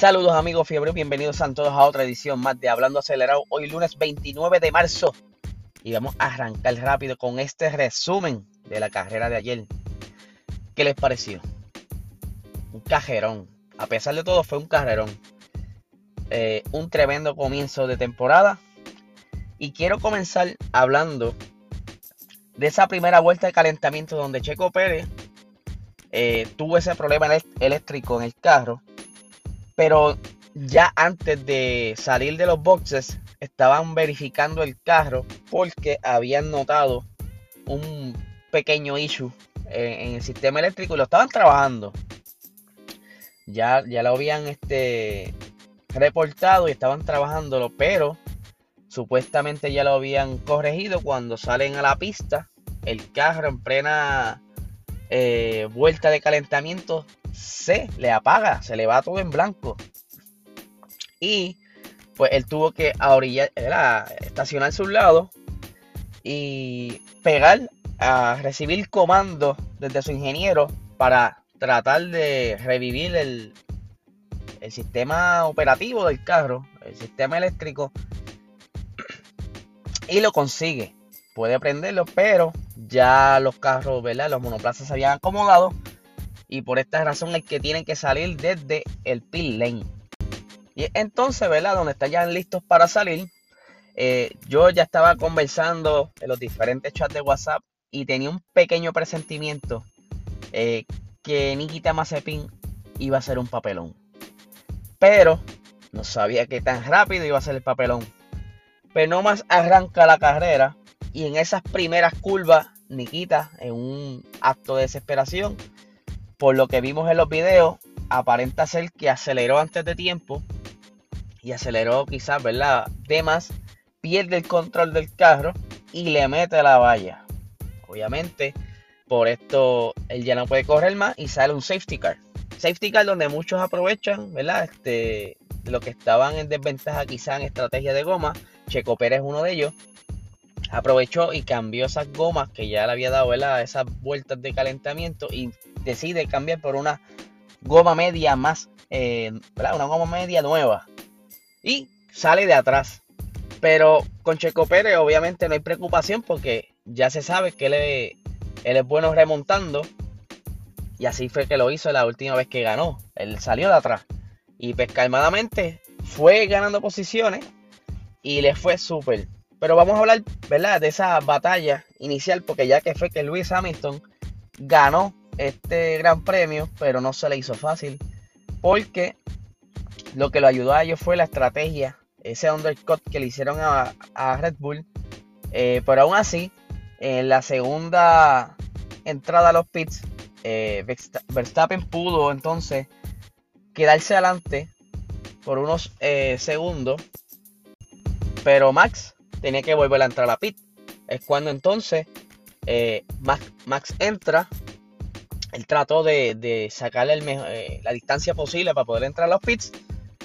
Saludos amigos fiebre, bienvenidos a todos a otra edición más de Hablando Acelerado. Hoy lunes 29 de marzo y vamos a arrancar rápido con este resumen de la carrera de ayer. ¿Qué les pareció? Un cajerón. A pesar de todo fue un carrerón. Eh, un tremendo comienzo de temporada. Y quiero comenzar hablando de esa primera vuelta de calentamiento donde Checo Pérez eh, tuvo ese problema eléctrico en el carro pero ya antes de salir de los boxes estaban verificando el carro porque habían notado un pequeño issue en, el sistema eléctrico y lo estaban trabajando. Ya, ya lo habían este, reportado y estaban trabajándolo, pero supuestamente ya lo habían corregido cuando salen a la pista. El carro en plena eh, vuelta de calentamiento se le apaga, se le va todo en blanco. Y pues él tuvo que a orillar, estacionarse a lado y pegar a recibir comando desde su ingeniero para tratar de revivir el, el sistema operativo del carro, el sistema eléctrico, y lo consigue. Puede prenderlo, pero ya los carros, ¿verdad? Los monoplazas se habían acomodado y por esta razón es que tienen que salir desde el pit lane. Y entonces, ¿verdad? Donde están ya listos para salir, eh, yo ya estaba conversando en los diferentes chats de WhatsApp y tenía un pequeño presentimiento eh, que Nikita Mazepin iba a ser un papelón. Pero no sabía que tan rápido iba a ser el papelón. Pero no más arranca la carrera y en esas primeras curvas, Nikita, en un acto de desesperación, por lo que vimos en los videos, aparenta ser que aceleró antes de tiempo y aceleró quizás, ¿verdad? De más, pierde el control del carro y le mete la valla. Obviamente, por esto él ya no puede correr más y sale un safety car. Safety car donde muchos aprovechan, ¿verdad? Este, lo que estaban en desventaja quizás en estrategia de goma. Checo Pérez es uno de ellos. Aprovechó y cambió esas gomas que ya le había dado, ¿verdad? Esas vueltas de calentamiento y decide cambiar por una goma media más, eh, Una goma media nueva. Y sale de atrás. Pero con Checo Pérez obviamente no hay preocupación porque ya se sabe que él es, bueno remontando. Y así fue que lo hizo la última vez que ganó. Él salió de atrás. Y pues calmadamente fue ganando posiciones y le fue súper. Pero vamos a hablar, ¿verdad? De esa batalla inicial porque ya que fue que Luis Hamilton ganó este gran premio, pero no se le hizo fácil porque lo que lo ayudó a ellos fue la estrategia, ese undercut que le hicieron a, Red Bull. Eh, pero aún así, en la segunda entrada a los pits, eh, Verstappen pudo entonces quedarse adelante por unos eh, segundos. Pero Max tenía que volver a entrar a la pit. Es cuando entonces Max, Max entra él trató de, sacarle eh, la distancia posible para poder entrar a los pits.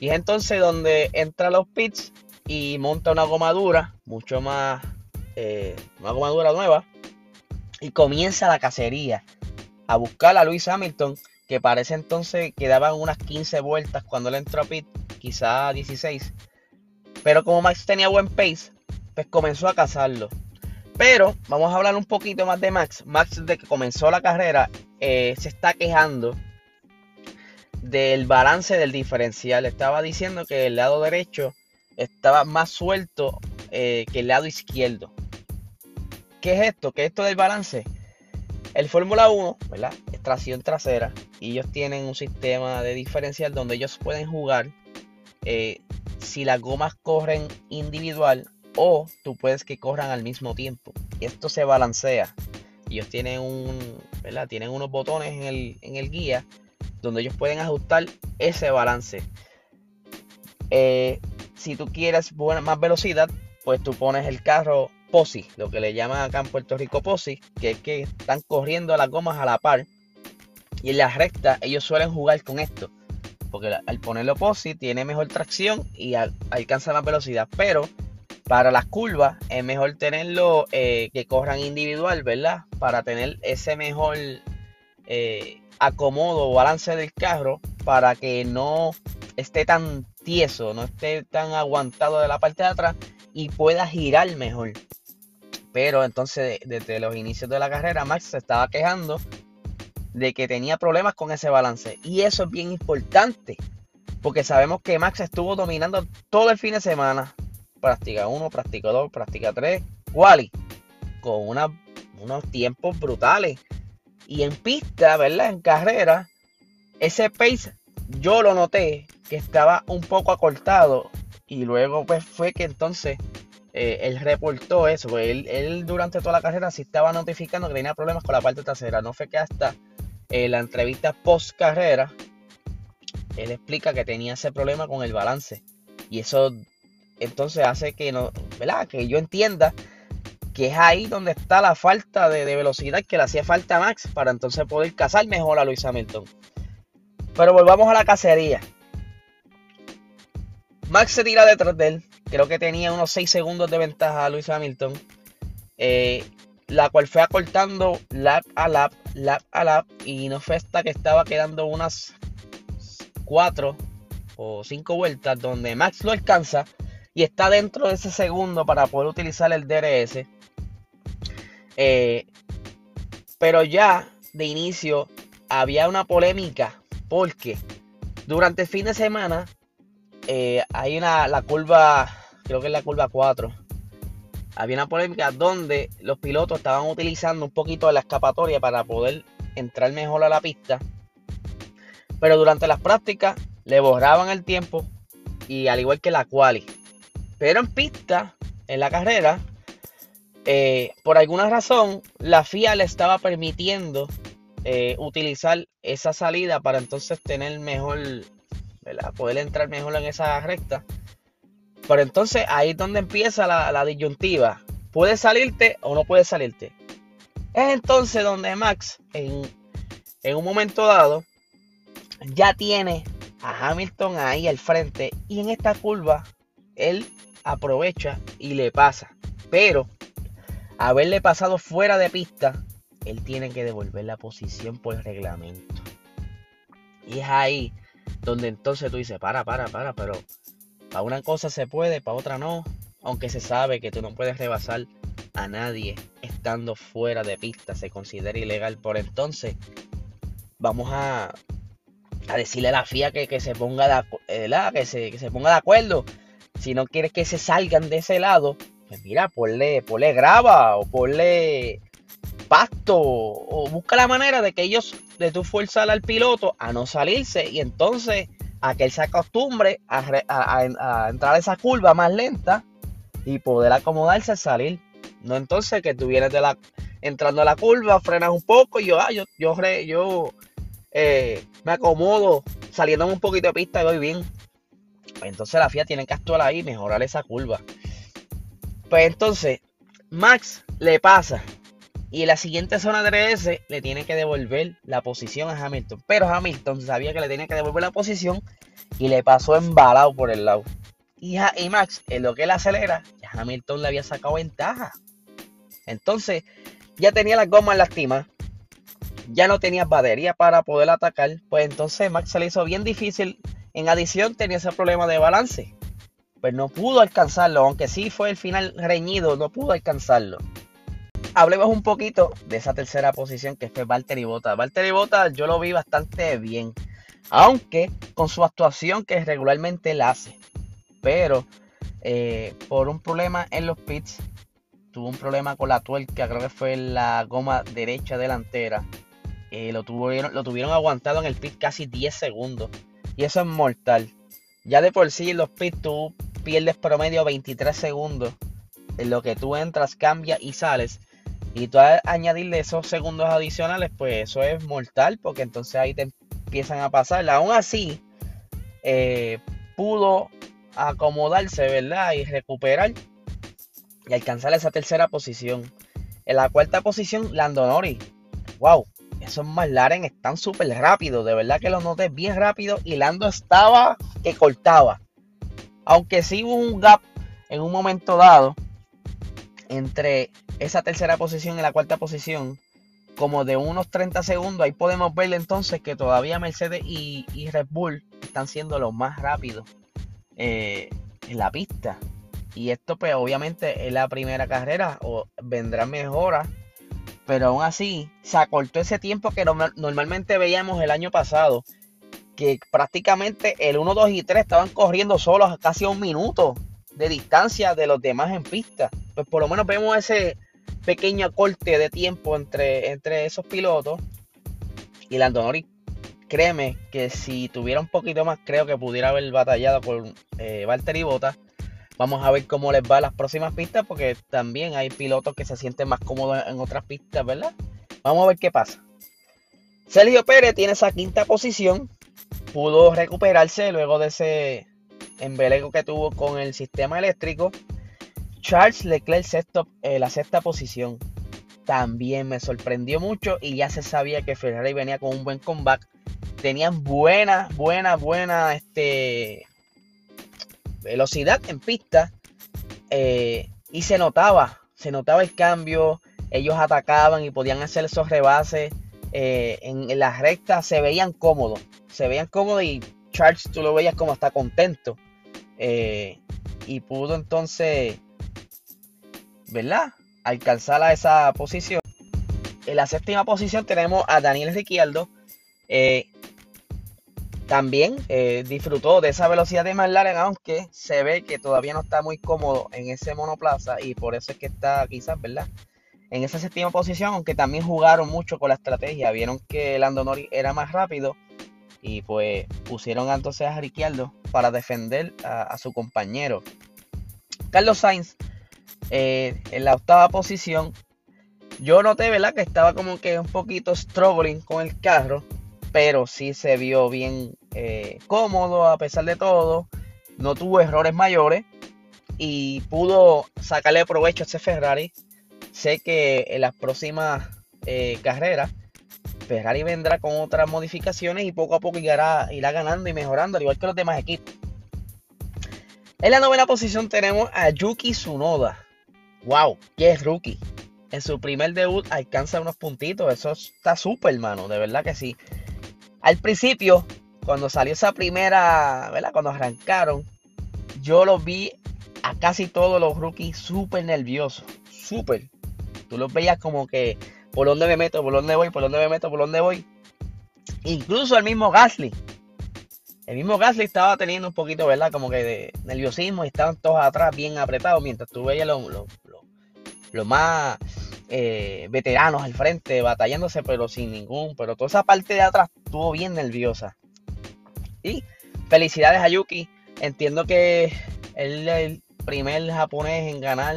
Y es entonces donde entra a los pits y monta una gomadura, mucho más, eh, una gomadura nueva. Y comienza la cacería a buscar a Luis Hamilton, que parece entonces quedaban unas 15 vueltas cuando él entró a pit, quizá 16. Pero como Max tenía buen pace, pues comenzó a cazarlo. Pero vamos a hablar un poquito más de Max. Max, desde que comenzó la carrera, eh, se está quejando del balance del diferencial. Estaba diciendo que el lado derecho estaba más suelto eh, que el lado izquierdo. ¿Qué es esto? ¿Qué es esto del balance? El Fórmula 1, ¿verdad? Es tracción trasera. Y ellos tienen un sistema de diferencial donde ellos pueden jugar eh, si las gomas corren individual o tú puedes que corran al mismo tiempo. Esto se balancea. Ellos tienen un, ¿verdad? Tienen unos botones en el, en el guía donde ellos pueden ajustar ese balance. Eh, si tú quieres buena, más velocidad, pues tú pones el carro POSI, lo que le llaman acá en Puerto Rico POSI, que es que están corriendo las gomas a la par. Y en la recta ellos suelen jugar con esto. Porque al ponerlo POSI tiene mejor tracción y alcanza más velocidad. Pero para las curvas es mejor tenerlo eh, que corran individual, ¿verdad? Para tener ese mejor eh, acomodo o balance del carro para que no esté tan tieso, no esté tan aguantado de la parte de atrás y pueda girar mejor. Pero entonces desde los inicios de la carrera Max se estaba quejando de que tenía problemas con ese balance. Y eso es bien importante. Porque sabemos que Max estuvo dominando todo el fin de semana. Práctica 1, práctica 2, práctica 3, Wally. Con unos tiempos brutales. Y en pista, ¿verdad? En carrera, ese pace yo lo noté que estaba un poco acortado. Y luego pues fue que entonces eh, él reportó eso. Él, durante toda la carrera sí estaba notificando que tenía problemas con la parte trasera. No fue que hasta eh, la entrevista post carrera él explica que tenía ese problema con el balance. Y eso entonces hace que no, ¿verdad? Que yo entienda que es ahí donde está la falta de, velocidad que le hacía falta a Max para entonces poder cazar mejor a Luis Hamilton. Pero volvamos a la cacería. Max se tira detrás de él. Creo que tenía unos 6 segundos de ventaja a Luis Hamilton. Eh, la cual fue acortando lap a lap, lap a lap. Y no fue hasta que estaba quedando unas 4 o 5 vueltas donde Max lo alcanza y está dentro de ese segundo para poder utilizar el DRS. Eh, pero ya de inicio había una polémica porque durante el fin de semana eh, hay una la curva, creo que es la curva 4. Había una polémica donde los pilotos estaban utilizando un poquito de la escapatoria para poder entrar mejor a la pista. Pero durante las prácticas le borraban el tiempo y al igual que la quali. Pero en pista, en la carrera, eh, por alguna razón, la FIA le estaba permitiendo eh, utilizar esa salida para entonces tener mejor, poder entrar mejor en esa recta. Pero entonces ahí es donde empieza la, disyuntiva. ¿Puedes salirte o no puedes salirte? Es entonces donde Max, en un momento dado, ya tiene a Hamilton ahí al frente y en esta curva él aprovecha y le pasa. Pero haberle pasado fuera de pista, él tiene que devolver la posición por el reglamento. Y es ahí donde entonces tú dices, para, para, para, pero para una cosa se puede, para otra no. Aunque se sabe que tú no puedes rebasar a nadie estando fuera de pista, se considera ilegal. Por entonces, vamos a, a decirle a la FIA que, se ponga de, eh, que, se, que se ponga de acuerdo si no quieres que se salgan de ese lado, pues mira, ponle, ponle grava o ponle pasto o busca la manera de que ellos, de tu fuerza al piloto a no salirse y entonces a que él se acostumbre a, entrar a esa curva más lenta y poder acomodarse al salir. No entonces que tú vienes de la, entrando a la curva, frenas un poco y yo, ah, yo, yo, yo eh, me acomodo saliendo un poquito de pista y voy bien. Pues entonces la FIA tiene que actuar ahí y mejorar esa curva. Pues entonces, Max le pasa. Y en la siguiente zona de DRS le tiene que devolver la posición a Hamilton. Pero Hamilton sabía que le tenía que devolver la posición y le pasó embalado por el lado. Y, y Max, en lo que él acelera, ya Hamilton le había sacado ventaja. Entonces, ya tenía las gomas lastimadas. Ya no tenía batería para poder atacar. Pues entonces Max se le hizo bien difícil en adición tenía ese problema de balance. Pues no pudo alcanzarlo, aunque sí fue el final reñido, no pudo alcanzarlo. Hablemos un poquito de esa tercera posición que fue Valtteri Bottas. Valtteri Bottas yo lo vi bastante bien, aunque con su actuación que regularmente él hace. Pero eh, por un problema en los pits, tuvo un problema con la tuerca, creo que fue la goma derecha delantera. Eh, lo, tuvieron, lo tuvieron aguantado en el pit casi 10 segundos. Y eso es mortal. Ya de por sí los pits tú pierdes promedio 23 segundos. En lo que tú entras, cambias y sales. Y tú añadirle esos segundos adicionales, pues eso es mortal. Porque entonces ahí te empiezan a pasar. Aún así, eh, pudo acomodarse, ¿verdad? Y recuperar. Y alcanzar esa tercera posición. En la cuarta posición, Lando Norris. Wow, esos McLaren están súper rápidos. De verdad que los noté bien rápido. Y Lando estaba que cortaba. Aunque sí hubo un gap en un momento dado entre esa tercera posición y la cuarta posición. Como de unos 30 segundos. Ahí podemos ver entonces que todavía Mercedes y, Red Bull están siendo los más rápidos eh, en la pista. Y esto pues obviamente es la primera carrera o vendrán mejoras. Pero aún así se acortó ese tiempo que normalmente veíamos el año pasado. Que prácticamente el 1, 2 y 3 estaban corriendo solos casi a un minuto de distancia de los demás en pista. Pues por lo menos vemos ese pequeño corte de tiempo entre, entre esos pilotos. Y Lando Norris, créeme que si tuviera un poquito más, creo que pudiera haber batallado con eh, Valtteri Bottas Vamos a ver cómo les va las próximas pistas, porque también hay pilotos que se sienten más cómodos en otras pistas, ¿verdad? Vamos a ver qué pasa. Sergio Pérez tiene esa quinta posición. Pudo recuperarse luego de ese embeleco que tuvo con el sistema eléctrico. Charles Leclerc sexto, eh, la sexta posición. También me sorprendió mucho y ya se sabía que Ferrari venía con un buen comeback. Tenían buena, buena, buena este, velocidad en pista eh, y se notaba, se notaba el cambio, ellos atacaban y podían hacer esos rebases eh, en, las rectas, se veían cómodos, se veían cómodos y Charles tú lo veías como está contento eh, y pudo entonces, ¿verdad? Alcanzar a esa posición. En la séptima posición tenemos a Daniel Ricciardo. También eh, disfrutó de esa velocidad de McLaren, aunque se ve que todavía no está muy cómodo en ese monoplaza y por eso es que está quizás, ¿verdad? En esa séptima posición, aunque también jugaron mucho con la estrategia, vieron que Lando Norris era más rápido y pues pusieron entonces a Ricciardo para defender a, su compañero. Carlos Sainz eh, en la octava posición. Yo noté, ¿verdad? Que estaba como que un poquito struggling con el carro pero sí se vio bien eh, cómodo a pesar de todo. No tuvo errores mayores y pudo sacarle provecho a ese Ferrari. Sé que en las próximas eh, carreras Ferrari vendrá con otras modificaciones y poco a poco irá, irá ganando y mejorando, al igual que los demás equipos. En la novena posición tenemos a Yuki Tsunoda. ¡Wow! ¡Qué rookie! En su primer debut alcanza unos puntitos. Eso está súper, hermano. De verdad que sí. Al principio, cuando salió esa primera, ¿verdad? Cuando arrancaron, yo los vi a casi todos los rookies súper nerviosos, súper. Tú los veías como que, ¿por dónde me meto? ¿Por dónde voy? ¿Por dónde me meto? ¿Por dónde voy? Incluso el mismo Gasly. El mismo Gasly estaba teniendo un poquito, ¿verdad? Como que de nerviosismo y estaban todos atrás bien apretados mientras tú veías lo, más eh, veteranos al frente, batallándose, pero sin ningún. Pero toda esa parte de atrás estuvo bien nerviosa. Y felicidades a Yuki. Entiendo que él es el primer japonés en ganar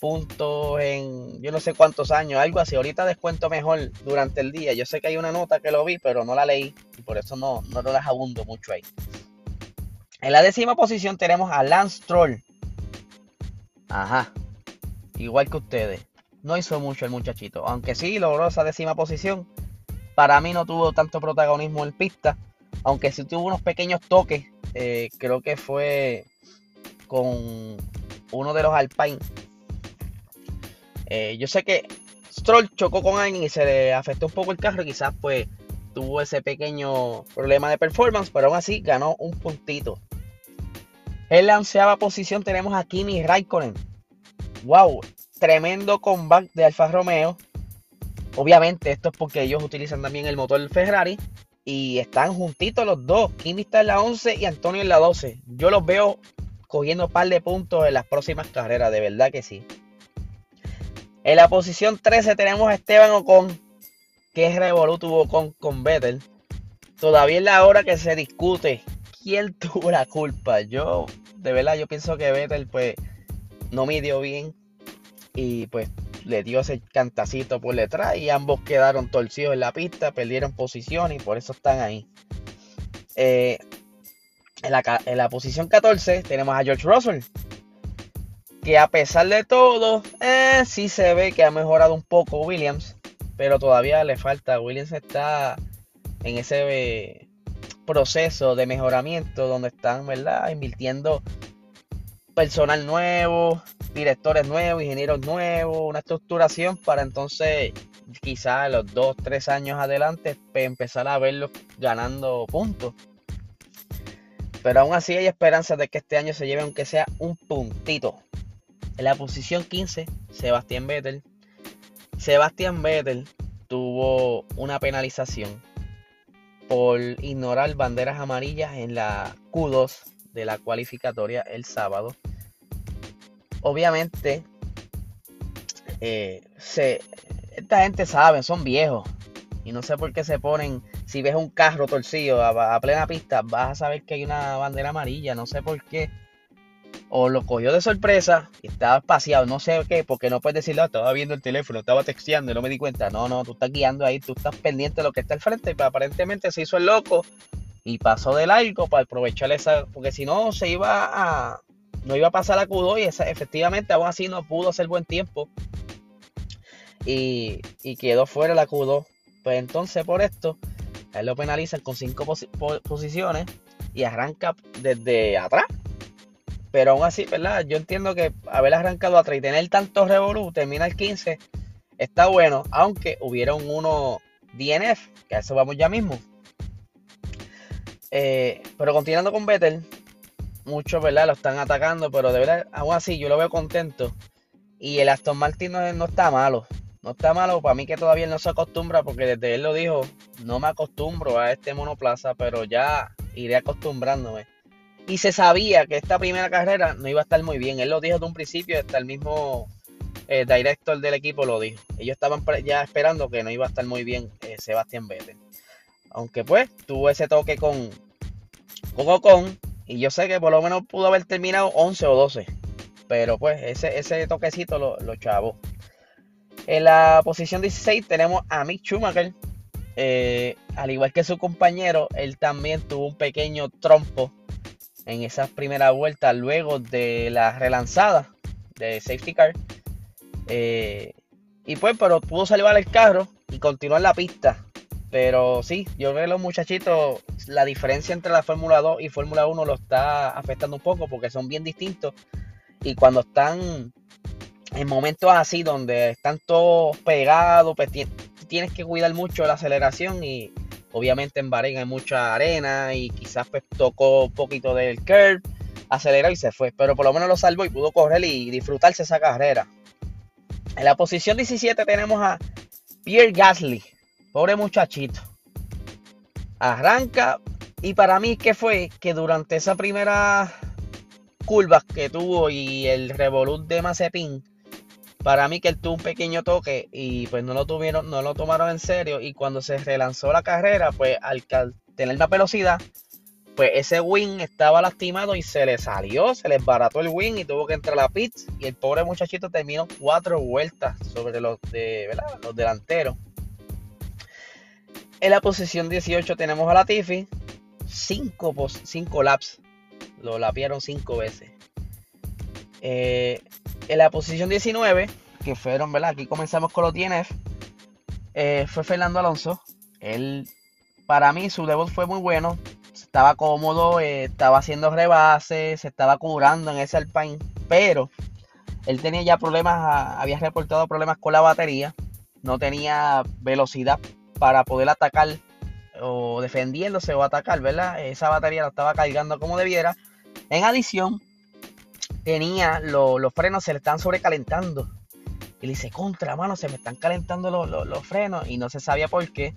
puntos en yo no sé cuántos años, algo así. Ahorita descuento mejor durante el día. Yo sé que hay una nota que lo vi, pero no la leí y por eso no, no lo abundo mucho ahí. En la décima posición tenemos a Lance Troll. Ajá. Igual que ustedes no hizo mucho el muchachito. Aunque sí logró esa décima posición. Para mí no tuvo tanto protagonismo en pista. Aunque sí tuvo unos pequeños toques. Eh, creo que fue con uno de los Alpine. Eh, yo sé que Stroll chocó con alguien y se le afectó un poco el carro. Quizás pues tuvo ese pequeño problema de performance. Pero aún así ganó un puntito. En la onceava posición tenemos a Kimi Raikkonen. Wow, tremendo comeback de Alfa Romeo. Obviamente, esto es porque ellos utilizan también el motor Ferrari. Y están juntitos los dos. Kimi está en la 11 y Antonio en la 12. Yo los veo cogiendo un par de puntos en las próximas carreras. De verdad que sí. En la posición 13 tenemos a Esteban Ocon. Que revolú tuvo Ocon con Vettel. Todavía es la hora que se discute quién tuvo la culpa. Yo, de verdad, yo pienso que Vettel pues no midió bien y pues le dio ese cantacito por detrás y ambos quedaron torcidos en la pista, perdieron posición y por eso están ahí. Eh, en, la, posición 14 tenemos a George Russell, que a pesar de todo, eh, sí se ve que ha mejorado un poco Williams, pero todavía le falta. Williams está en ese eh, proceso de mejoramiento donde están, ¿verdad? Invirtiendo personal nuevo, directores nuevos, ingenieros nuevos, una estructuración para entonces quizás los dos, tres años adelante empezar a verlos ganando puntos. pero aún así hay esperanza de que este año se lleve aunque sea un puntito. En la posición 15, Sebastián Vettel. Sebastián Vettel tuvo una penalización por ignorar banderas amarillas en la Q2 de la cualificatoria el sábado. Obviamente, eh, esta gente sabe, son viejos. Y no sé por qué se ponen, si ves un carro torcido a, plena pista, vas a saber que hay una bandera amarilla. No sé por qué. O lo cogió de sorpresa estaba espaciado, no sé qué, porque no puedes decirlo, ah, estaba viendo el teléfono, estaba texteando y no me di cuenta. No, no, tú estás guiando ahí, tú estás pendiente de lo que está al frente, pero aparentemente se hizo el loco y pasó de largo para aprovechar esa, porque si no se iba a, no iba a pasar a Q2 y efectivamente aún así no pudo hacer buen tiempo y, quedó fuera la Q2. Pues entonces por esto, él lo penalizan con cinco posiciones y arranca desde atrás. Pero aún así, ¿verdad? Yo entiendo que haber arrancado atrás y tener tantos revolú, termina el 15, está bueno, aunque hubieron uno DNF, que a eso vamos ya mismo. Eh, pero continuando con Vettel, muchos, ¿verdad? Lo están atacando, pero de verdad, aún así yo lo veo contento. Y el Aston Martin no, está malo. No está malo, para mí que todavía no se acostumbra, porque desde él lo dijo, no me acostumbro a este monoplaza, pero ya iré acostumbrándome. Y se sabía que esta primera carrera no iba a estar muy bien. Él lo dijo de un principio, hasta el mismo eh, director del equipo lo dijo. Ellos estaban ya esperando que no iba a estar muy bien eh, Sebastián Vettel. Aunque pues tuvo ese toque con, con. Y yo sé que por lo menos pudo haber terminado 11 o 12. Pero pues ese, ese toquecito lo, lo chavó. En la posición 16 tenemos a Mick Schumacher. Eh, al igual que su compañero, él también tuvo un pequeño trompo en esas primeras vueltas luego de la relanzada de safety car. Eh, y pues, pero pudo salvar el carro y continuar la pista. Pero sí, yo creo que los muchachitos, la diferencia entre la Fórmula 2 y Fórmula 1 lo está afectando un poco porque son bien distintos. Y cuando están en momentos así donde están todos pegados, pues tienes que cuidar mucho la aceleración y obviamente en Bahrein hay mucha arena y quizás pues tocó un poquito del curve, aceleró y se fue. Pero por lo menos lo salvó y pudo correr y disfrutarse esa carrera. En la posición 17 tenemos a Pierre Gasly Pobre muchachito. Arranca. Y para mí, ¿qué fue? Que durante esa primera curva que tuvo y el revolut de Mazepin, para mí que él tuvo un pequeño toque y pues no lo tuvieron, no lo tomaron en serio. Y cuando se relanzó la carrera, pues al tener más velocidad, pues ese wing estaba lastimado y se le salió, se le esbarató el wing y tuvo que entrar a la pit. Y el pobre muchachito terminó cuatro vueltas sobre los de los delanteros. En la posición 18 tenemos a Latifi. 5 cinco, laps. Lo lapiaron 5 veces. Eh, en la posición 19, que fueron, ¿verdad? Aquí comenzamos con los DNF. Eh, fue Fernando Alonso. Él, para mí, su debut fue muy bueno. Estaba cómodo, eh, estaba haciendo rebases, se estaba curando en ese Alpine. Pero él tenía ya problemas, había reportado problemas con la batería. No tenía velocidad para poder atacar o defendiéndose o atacar, ¿verdad? Esa batería la estaba cargando como debiera. En adición, tenía los frenos, se le están sobrecalentando. Y le dice, contra, mano, se me están calentando los, frenos. Y no se sabía por qué.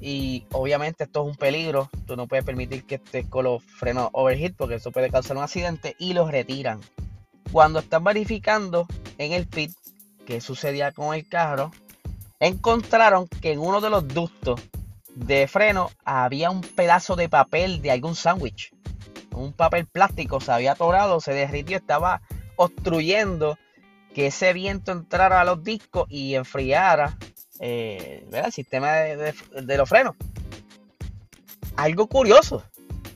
Y obviamente esto es un peligro. Tú no puedes permitir que estés con los frenos overheat porque eso puede causar un accidente. Y los retiran. Cuando están verificando en el pit qué sucedía con el carro, encontraron que en uno de los ductos de freno había un pedazo de papel de algún sándwich. Un papel plástico se había atorado, se derritió, estaba obstruyendo que ese viento entrara a los discos y enfriara eh, el sistema de, los frenos. Algo curioso,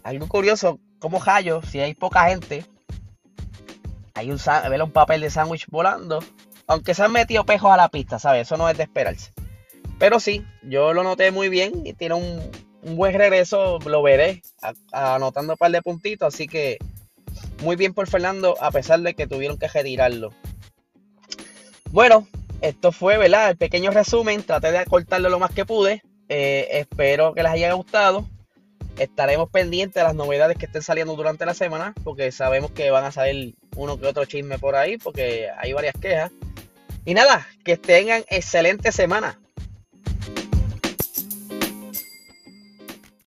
algo curioso, como hallo, si hay poca gente, hay un, un papel de sándwich volando aunque se han metido pejos a la pista, ¿sabes? Eso no es de esperarse. Pero sí, yo lo noté muy bien y tiene un, buen regreso, lo veré, anotando un par de puntitos, así que muy bien por Fernando, a pesar de que tuvieron que retirarlo. Bueno, esto fue, ¿verdad? El pequeño resumen, traté de acortarlo lo más que pude. Eh, espero que les haya gustado. Estaremos pendientes de las novedades que estén saliendo durante la semana, porque sabemos que van a salir uno que otro chisme por ahí, porque hay varias quejas. Y nada, que tengan excelente semana.